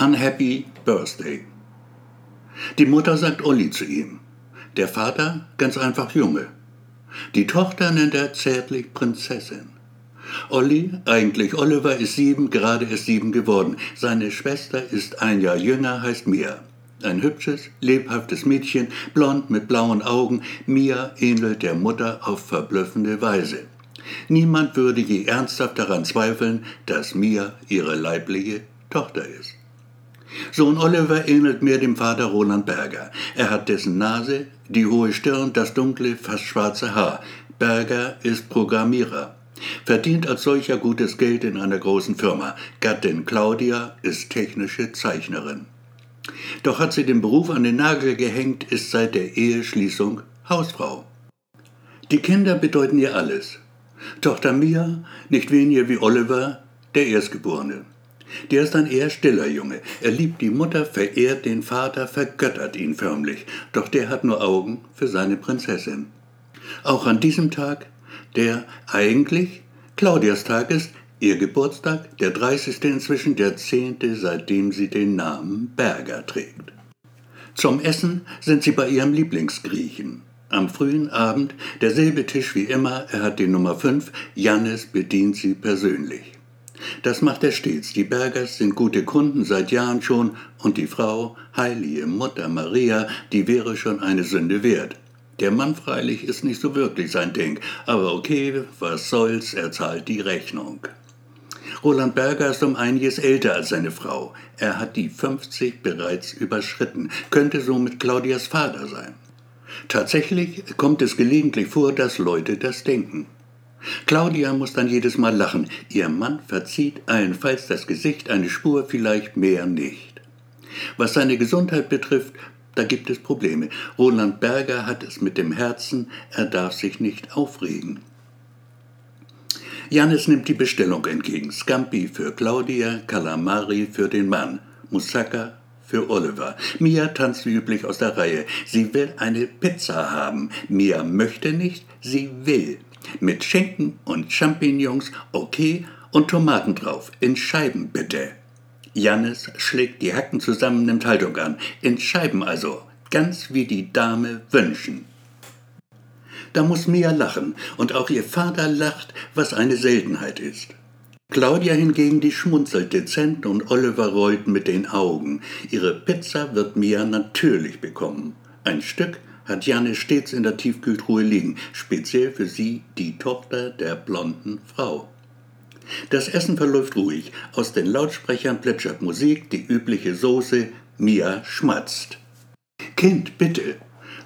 Unhappy Birthday. Die Mutter sagt Olli zu ihm. Der Vater ganz einfach Junge. Die Tochter nennt er zärtlich Prinzessin. Olli, eigentlich Oliver, ist sieben, gerade ist sieben geworden. Seine Schwester ist ein Jahr jünger, heißt Mia. Ein hübsches, lebhaftes Mädchen, blond mit blauen Augen. Mia ähnelt der Mutter auf verblüffende Weise. Niemand würde je ernsthaft daran zweifeln, dass Mia ihre leibliche Tochter ist. Sohn Oliver ähnelt mehr dem Vater Roland Berger. Er hat dessen Nase, die hohe Stirn, das dunkle, fast schwarze Haar. Berger ist Programmierer. Verdient als solcher gutes Geld in einer großen Firma. Gattin Claudia ist technische Zeichnerin. Doch hat sie den Beruf an den Nagel gehängt, ist seit der Eheschließung Hausfrau. Die Kinder bedeuten ihr alles. Tochter Mia, nicht weniger wie Oliver, der Erstgeborene. Der ist ein eher stiller Junge. Er liebt die Mutter, verehrt den Vater, vergöttert ihn förmlich. Doch der hat nur Augen für seine Prinzessin. Auch an diesem Tag, der eigentlich Claudias Tag ist, ihr Geburtstag, der 30. inzwischen, der 10., seitdem sie den Namen Berger trägt. Zum Essen sind sie bei ihrem Lieblingsgriechen. Am frühen Abend derselbe Tisch wie immer, er hat die Nummer 5, Jannis bedient sie persönlich. Das macht er stets. Die Bergers sind gute Kunden seit Jahren schon und die Frau, heilige Mutter Maria, die wäre schon eine Sünde wert. Der Mann freilich ist nicht so wirklich sein Ding, aber okay, was soll's, er zahlt die Rechnung. Roland Berger ist um einiges älter als seine Frau. Er hat die 50 bereits überschritten, könnte somit Claudias Vater sein. Tatsächlich kommt es gelegentlich vor, dass Leute das denken. Claudia muss dann jedes Mal lachen. Ihr Mann verzieht allenfalls das Gesicht eine Spur, vielleicht mehr nicht. Was seine Gesundheit betrifft, da gibt es Probleme. Roland Berger hat es mit dem Herzen, er darf sich nicht aufregen. Janis nimmt die Bestellung entgegen. Scampi für Claudia, Calamari für den Mann, Moussaka für Oliver. Mia tanzt wie üblich aus der Reihe. Sie will eine Pizza haben. Mia möchte nicht, sie will. Mit Schinken und Champignons, okay, und Tomaten drauf. In Scheiben bitte. Jannis schlägt die Hacken zusammen, nimmt Haltung an. In Scheiben also, ganz wie die Dame wünschen. Da muss Mia lachen, und auch ihr Vater lacht, was eine Seltenheit ist. Claudia hingegen, die schmunzelt dezent und Oliver rollt mit den Augen. Ihre Pizza wird Mia natürlich bekommen. Ein Stück hat Janne stets in der Tiefkühltruhe liegen, speziell für sie die Tochter der blonden Frau. Das Essen verläuft ruhig. Aus den Lautsprechern plätschert Musik, die übliche Soße. Mia schmatzt. Kind, bitte,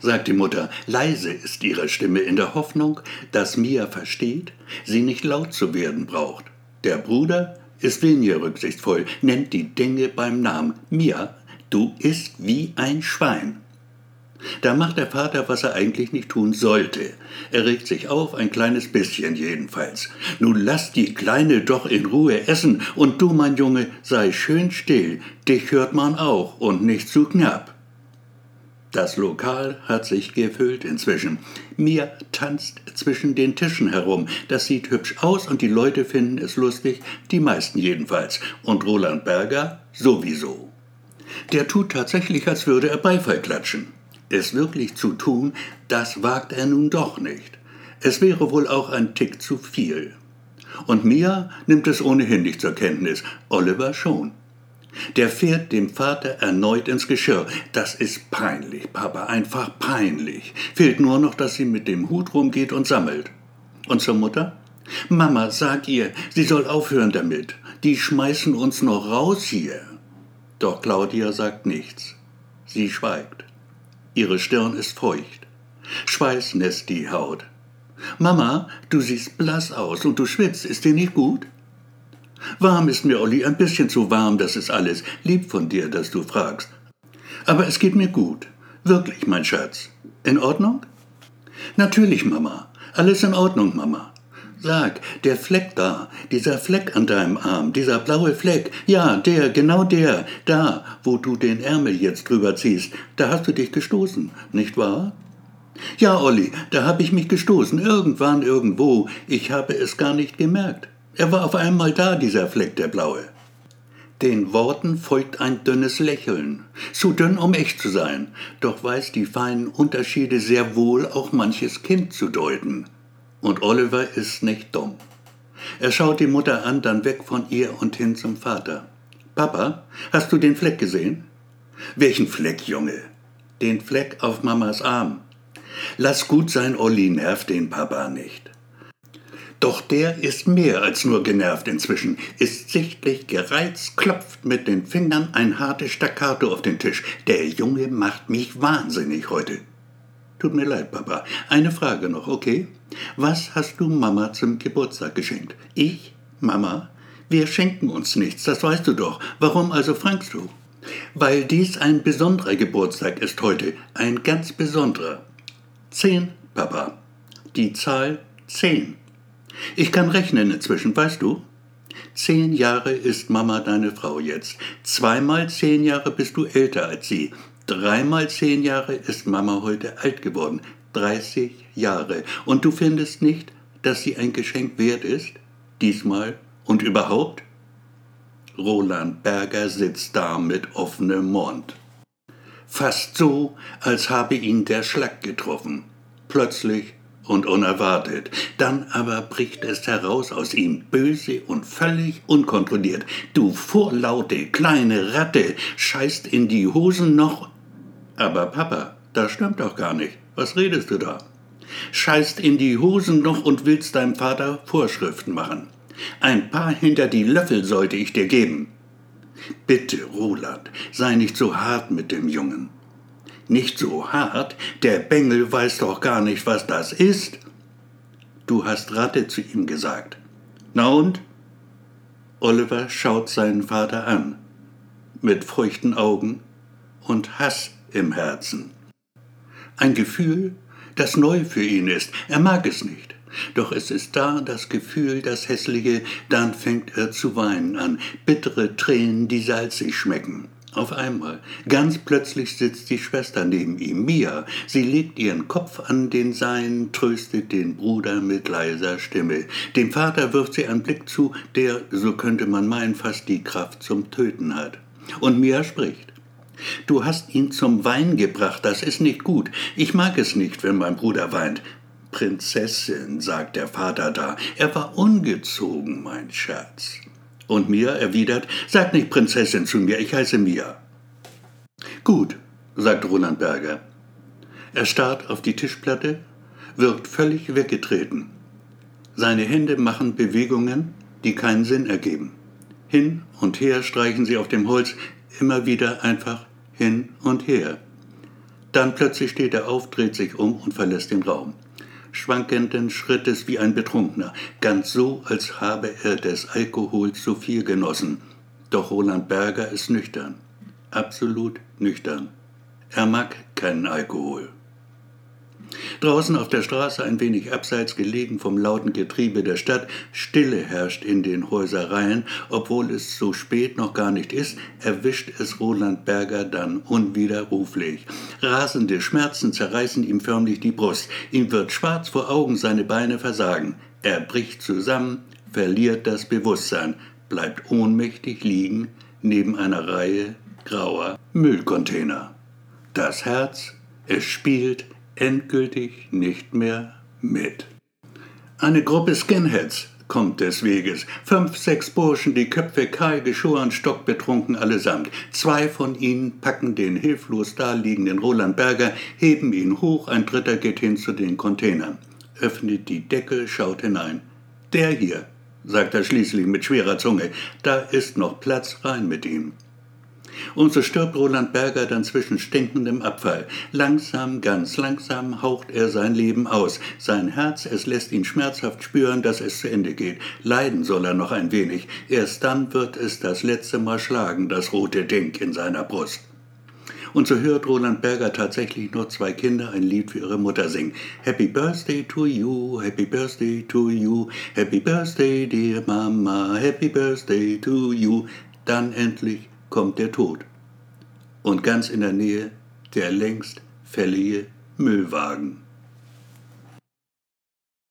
sagt die Mutter. Leise ist ihre Stimme in der Hoffnung, dass Mia versteht, sie nicht laut zu werden braucht. Der Bruder ist weniger rücksichtsvoll, nennt die Dinge beim Namen. Mia, du isst wie ein Schwein. Da macht der Vater, was er eigentlich nicht tun sollte. Er regt sich auf, ein kleines bisschen jedenfalls. Nun lass die Kleine doch in Ruhe essen, und du, mein Junge, sei schön still, dich hört man auch und nicht zu knapp. Das Lokal hat sich gefüllt inzwischen. Mia tanzt zwischen den Tischen herum. Das sieht hübsch aus und die Leute finden es lustig, die meisten jedenfalls. Und Roland Berger sowieso. Der tut tatsächlich, als würde er Beifall klatschen es wirklich zu tun, das wagt er nun doch nicht. Es wäre wohl auch ein Tick zu viel. Und Mia nimmt es ohnehin nicht zur Kenntnis, Oliver schon. Der fährt dem Vater erneut ins Geschirr. Das ist peinlich, Papa, einfach peinlich. Fehlt nur noch, dass sie mit dem Hut rumgeht und sammelt. Und zur Mutter? Mama, sag ihr, sie soll aufhören damit. Die schmeißen uns noch raus hier. Doch Claudia sagt nichts. Sie schweigt. Ihre Stirn ist feucht. Schweiß nässt die Haut. Mama, du siehst blass aus und du schwitzt. Ist dir nicht gut? Warm ist mir, Olli, ein bisschen zu warm, das ist alles. Lieb von dir, dass du fragst. Aber es geht mir gut. Wirklich, mein Schatz. In Ordnung? Natürlich, Mama. Alles in Ordnung, Mama. Sag, der Fleck da, dieser Fleck an deinem Arm, dieser blaue Fleck, ja, der, genau der, da, wo du den Ärmel jetzt drüber ziehst, da hast du dich gestoßen, nicht wahr? Ja, Olli, da hab ich mich gestoßen, irgendwann, irgendwo, ich habe es gar nicht gemerkt. Er war auf einmal da, dieser Fleck, der blaue. Den Worten folgt ein dünnes Lächeln, zu dünn, um echt zu sein, doch weiß die feinen Unterschiede sehr wohl auch manches Kind zu deuten. Und Oliver ist nicht dumm. Er schaut die Mutter an, dann weg von ihr und hin zum Vater. Papa, hast du den Fleck gesehen? Welchen Fleck, Junge? Den Fleck auf Mamas Arm. Lass gut sein, Olli nervt den Papa nicht. Doch der ist mehr als nur genervt inzwischen, ist sichtlich gereizt, klopft mit den Fingern ein hartes Staccato auf den Tisch. Der Junge macht mich wahnsinnig heute. Tut mir leid, Papa. Eine Frage noch, okay? Was hast du Mama zum Geburtstag geschenkt? Ich? Mama? Wir schenken uns nichts, das weißt du doch. Warum also fragst du? Weil dies ein besonderer Geburtstag ist heute, ein ganz besonderer. Zehn, Papa. Die Zahl zehn. Ich kann rechnen inzwischen, weißt du? Zehn Jahre ist Mama deine Frau jetzt. Zweimal zehn Jahre bist du älter als sie. Dreimal zehn Jahre ist Mama heute alt geworden. 30 Jahre. Und du findest nicht, dass sie ein Geschenk wert ist? Diesmal und überhaupt? Roland Berger sitzt da mit offenem Mund. Fast so, als habe ihn der Schlag getroffen. Plötzlich und unerwartet. Dann aber bricht es heraus aus ihm, böse und völlig unkontrolliert. Du vorlaute kleine Ratte, scheißt in die Hosen noch. Aber Papa, das stimmt doch gar nicht. Was redest du da? Scheißt in die Hosen noch und willst deinem Vater Vorschriften machen. Ein paar hinter die Löffel sollte ich dir geben. Bitte, Roland, sei nicht so hart mit dem Jungen. Nicht so hart, der Bengel weiß doch gar nicht, was das ist. Du hast Ratte zu ihm gesagt. Na und? Oliver schaut seinen Vater an, mit feuchten Augen und Hass im Herzen. Ein Gefühl, das neu für ihn ist. Er mag es nicht. Doch es ist da das Gefühl, das Hässliche, dann fängt er zu weinen an, bittere Tränen, die salzig schmecken. Auf einmal, ganz plötzlich sitzt die Schwester neben ihm, Mia. Sie legt ihren Kopf an den seinen, tröstet den Bruder mit leiser Stimme. Dem Vater wirft sie einen Blick zu, der, so könnte man meinen, fast die Kraft zum Töten hat. Und Mia spricht. Du hast ihn zum Wein gebracht, das ist nicht gut. Ich mag es nicht, wenn mein Bruder weint. Prinzessin, sagt der Vater da, er war ungezogen, mein Schatz. Und Mia erwidert, sag nicht Prinzessin zu mir, ich heiße Mia. Gut, sagt Roland Berger. Er starrt auf die Tischplatte, wirkt völlig weggetreten. Seine Hände machen Bewegungen, die keinen Sinn ergeben. Hin und her streichen sie auf dem Holz, immer wieder einfach hin und her. Dann plötzlich steht er auf, dreht sich um und verlässt den Raum schwankenden Schrittes wie ein Betrunkener, ganz so, als habe er des Alkohols zu viel genossen. Doch Roland Berger ist nüchtern, absolut nüchtern. Er mag keinen Alkohol. Draußen auf der Straße, ein wenig abseits gelegen vom lauten Getriebe der Stadt, Stille herrscht in den Häusereien, obwohl es so spät noch gar nicht ist, erwischt es Roland Berger dann unwiderruflich. Rasende Schmerzen zerreißen ihm förmlich die Brust, ihm wird schwarz vor Augen, seine Beine versagen. Er bricht zusammen, verliert das Bewusstsein, bleibt ohnmächtig liegen neben einer Reihe grauer Müllcontainer. Das Herz, es spielt, endgültig nicht mehr mit. Eine Gruppe Skinheads kommt des Weges. Fünf, sechs Burschen, die Köpfe kahl geschoren, stockbetrunken allesamt. Zwei von ihnen packen den hilflos daliegenden Roland Berger, heben ihn hoch, ein dritter geht hin zu den Containern, öffnet die Deckel, schaut hinein. Der hier, sagt er schließlich mit schwerer Zunge, da ist noch Platz rein mit ihm. Und so stirbt Roland Berger dann zwischen stinkendem Abfall. Langsam, ganz langsam haucht er sein Leben aus. Sein Herz, es lässt ihn schmerzhaft spüren, dass es zu Ende geht. Leiden soll er noch ein wenig. Erst dann wird es das letzte Mal schlagen, das rote Ding in seiner Brust. Und so hört Roland Berger tatsächlich nur zwei Kinder ein Lied für ihre Mutter singen. Happy Birthday to you, Happy Birthday to you, Happy Birthday dear Mama, Happy Birthday to you. Dann endlich kommt der Tod. Und ganz in der Nähe der längst fällige Müllwagen.